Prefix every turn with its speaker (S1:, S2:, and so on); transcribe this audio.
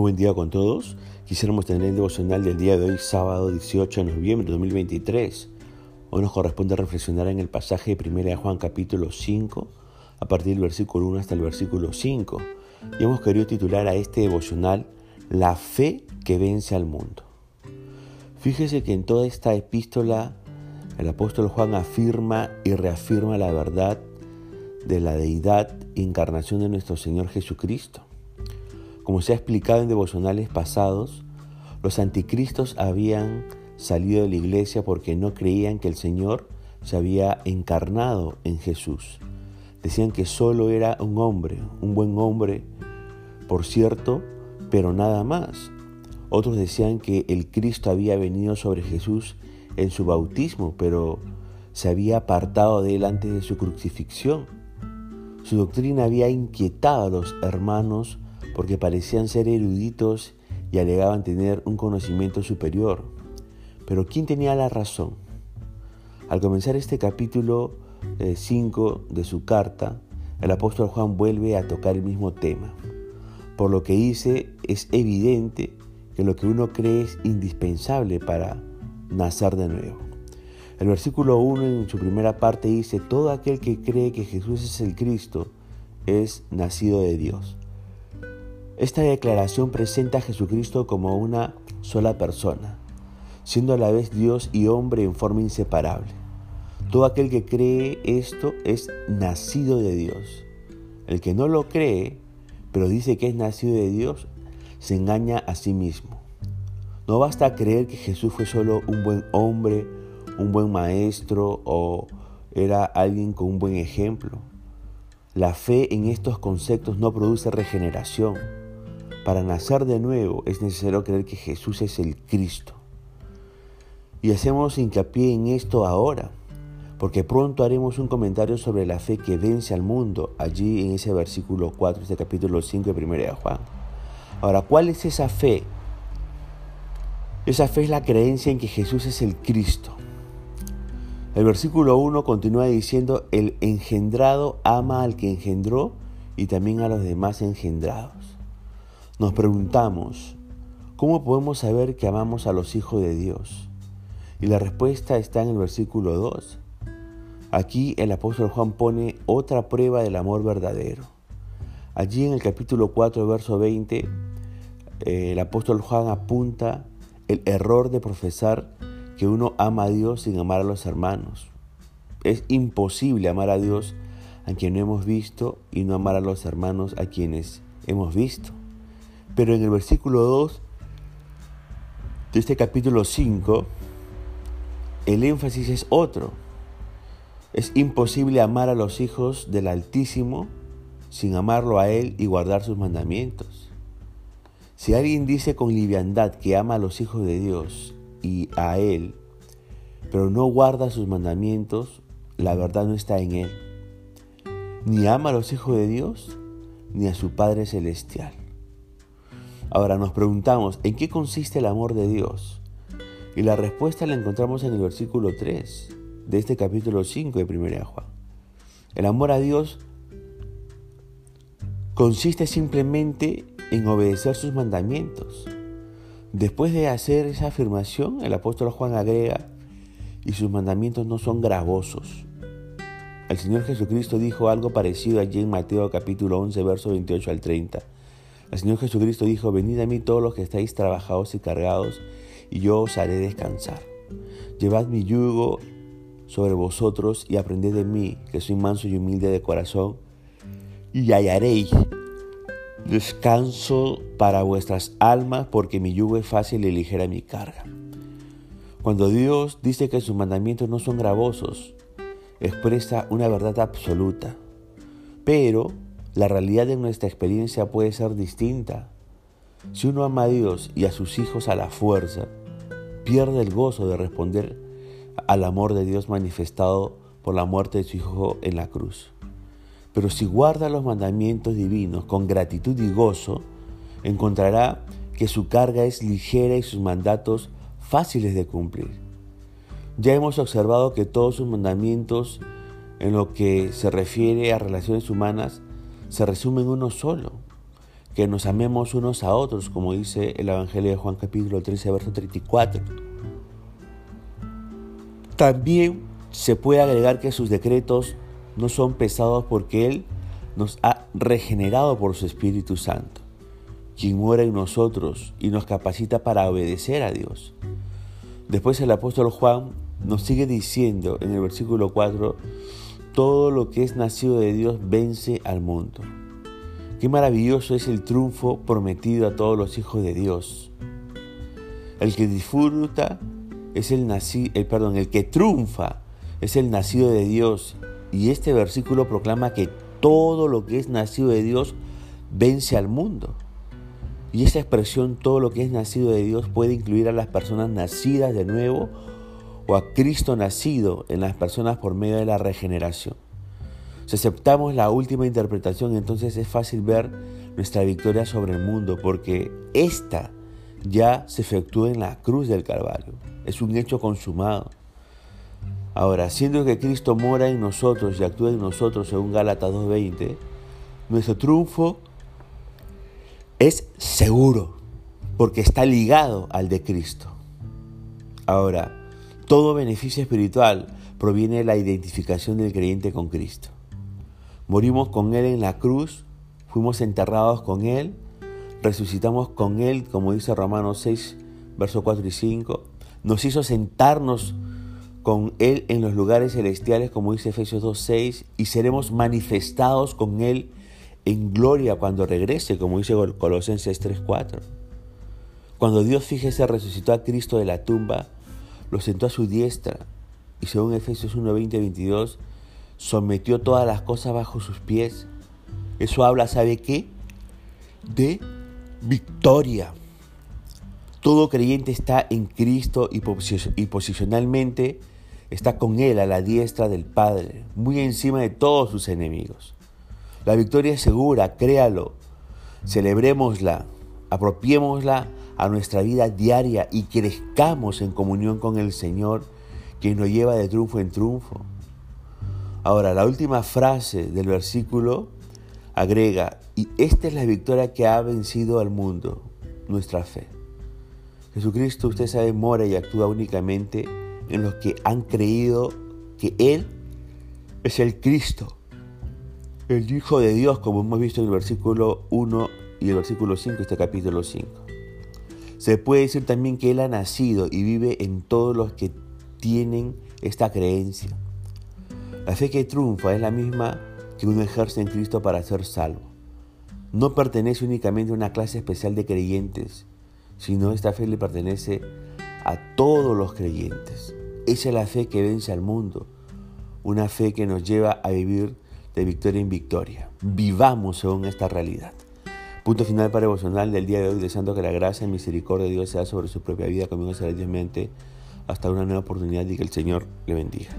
S1: buen día con todos. Quisiéramos tener el devocional del día de hoy, sábado 18 de noviembre de 2023. Hoy nos corresponde reflexionar en el pasaje de 1 Juan capítulo 5, a partir del versículo 1 hasta el versículo 5. Y hemos querido titular a este devocional La fe que vence al mundo. Fíjese que en toda esta epístola el apóstol Juan afirma y reafirma la verdad de la deidad e encarnación de nuestro Señor Jesucristo. Como se ha explicado en devocionales pasados, los anticristos habían salido de la iglesia porque no creían que el Señor se había encarnado en Jesús. Decían que solo era un hombre, un buen hombre, por cierto, pero nada más. Otros decían que el Cristo había venido sobre Jesús en su bautismo, pero se había apartado de él antes de su crucifixión. Su doctrina había inquietado a los hermanos porque parecían ser eruditos y alegaban tener un conocimiento superior. Pero ¿quién tenía la razón? Al comenzar este capítulo 5 eh, de su carta, el apóstol Juan vuelve a tocar el mismo tema. Por lo que dice, es evidente que lo que uno cree es indispensable para nacer de nuevo. El versículo 1 en su primera parte dice, todo aquel que cree que Jesús es el Cristo es nacido de Dios. Esta declaración presenta a Jesucristo como una sola persona, siendo a la vez Dios y hombre en forma inseparable. Todo aquel que cree esto es nacido de Dios. El que no lo cree, pero dice que es nacido de Dios, se engaña a sí mismo. No basta creer que Jesús fue solo un buen hombre, un buen maestro o era alguien con un buen ejemplo. La fe en estos conceptos no produce regeneración para nacer de nuevo es necesario creer que Jesús es el Cristo. Y hacemos hincapié en esto ahora, porque pronto haremos un comentario sobre la fe que vence al mundo, allí en ese versículo 4, este capítulo 5 de 1 de Juan. Ahora, ¿cuál es esa fe? Esa fe es la creencia en que Jesús es el Cristo. El versículo 1 continúa diciendo, el engendrado ama al que engendró y también a los demás engendrados. Nos preguntamos, ¿cómo podemos saber que amamos a los hijos de Dios? Y la respuesta está en el versículo 2. Aquí el apóstol Juan pone otra prueba del amor verdadero. Allí en el capítulo 4, verso 20, eh, el apóstol Juan apunta el error de profesar que uno ama a Dios sin amar a los hermanos. Es imposible amar a Dios a quien no hemos visto y no amar a los hermanos a quienes hemos visto. Pero en el versículo 2 de este capítulo 5, el énfasis es otro. Es imposible amar a los hijos del Altísimo sin amarlo a Él y guardar sus mandamientos. Si alguien dice con liviandad que ama a los hijos de Dios y a Él, pero no guarda sus mandamientos, la verdad no está en Él. Ni ama a los hijos de Dios, ni a su Padre Celestial. Ahora nos preguntamos, ¿en qué consiste el amor de Dios? Y la respuesta la encontramos en el versículo 3 de este capítulo 5 de 1 Juan. El amor a Dios consiste simplemente en obedecer sus mandamientos. Después de hacer esa afirmación, el apóstol Juan agrega, y sus mandamientos no son gravosos. El Señor Jesucristo dijo algo parecido allí en Mateo capítulo 11, verso 28 al 30. El Señor Jesucristo dijo, venid a mí todos los que estáis trabajados y cargados, y yo os haré descansar. Llevad mi yugo sobre vosotros y aprended de mí, que soy manso y humilde de corazón, y hallaréis descanso para vuestras almas, porque mi yugo es fácil y ligera mi carga. Cuando Dios dice que sus mandamientos no son gravosos, expresa una verdad absoluta, pero la realidad de nuestra experiencia puede ser distinta. Si uno ama a Dios y a sus hijos a la fuerza, pierde el gozo de responder al amor de Dios manifestado por la muerte de su Hijo en la cruz. Pero si guarda los mandamientos divinos con gratitud y gozo, encontrará que su carga es ligera y sus mandatos fáciles de cumplir. Ya hemos observado que todos sus mandamientos en lo que se refiere a relaciones humanas se resume en uno solo, que nos amemos unos a otros, como dice el Evangelio de Juan capítulo 13, verso 34. También se puede agregar que sus decretos no son pesados porque Él nos ha regenerado por su Espíritu Santo, quien muere en nosotros y nos capacita para obedecer a Dios. Después el apóstol Juan nos sigue diciendo en el versículo 4, todo lo que es nacido de Dios vence al mundo. Qué maravilloso es el triunfo prometido a todos los hijos de Dios. El que disfruta es el nacido, el, perdón, el que triunfa es el nacido de Dios. Y este versículo proclama que todo lo que es nacido de Dios vence al mundo. Y esa expresión, todo lo que es nacido de Dios, puede incluir a las personas nacidas de nuevo o a Cristo nacido en las personas por medio de la regeneración. Si aceptamos la última interpretación, entonces es fácil ver nuestra victoria sobre el mundo, porque esta ya se efectuó en la cruz del Calvario. Es un hecho consumado. Ahora, siendo que Cristo mora en nosotros y actúa en nosotros, según Gálatas 2.20, nuestro triunfo es seguro, porque está ligado al de Cristo. Ahora, todo beneficio espiritual proviene de la identificación del creyente con Cristo. Morimos con Él en la cruz, fuimos enterrados con Él, resucitamos con Él, como dice Romanos 6, versos 4 y 5, nos hizo sentarnos con Él en los lugares celestiales, como dice Efesios 2.6, y seremos manifestados con Él en gloria cuando regrese, como dice Colosenses 3.4. Cuando Dios, fíjese, resucitó a Cristo de la tumba, lo sentó a su diestra, y según Efesios 1.20, 22, sometió todas las cosas bajo sus pies. Eso habla, ¿sabe qué? De victoria. Todo creyente está en Cristo y posicionalmente está con Él a la diestra del Padre, muy encima de todos sus enemigos. La victoria es segura, créalo, celebrémosla, apropiémosla a nuestra vida diaria y crezcamos en comunión con el Señor, quien nos lleva de triunfo en triunfo. Ahora, la última frase del versículo agrega, y esta es la victoria que ha vencido al mundo, nuestra fe. Jesucristo, usted sabe, mora y actúa únicamente en los que han creído que Él es el Cristo, el Hijo de Dios, como hemos visto en el versículo 1 y el versículo 5 de este capítulo 5. Se puede decir también que Él ha nacido y vive en todos los que tienen esta creencia. La fe que triunfa es la misma que uno ejerce en Cristo para ser salvo. No pertenece únicamente a una clase especial de creyentes, sino esta fe le pertenece a todos los creyentes. Esa es la fe que vence al mundo, una fe que nos lleva a vivir de victoria en victoria. Vivamos según esta realidad. Punto final para devocional del día de hoy, deseando que la gracia y misericordia de Dios sea sobre su propia vida, conmigo será Dios mente, hasta una nueva oportunidad y que el Señor le bendiga.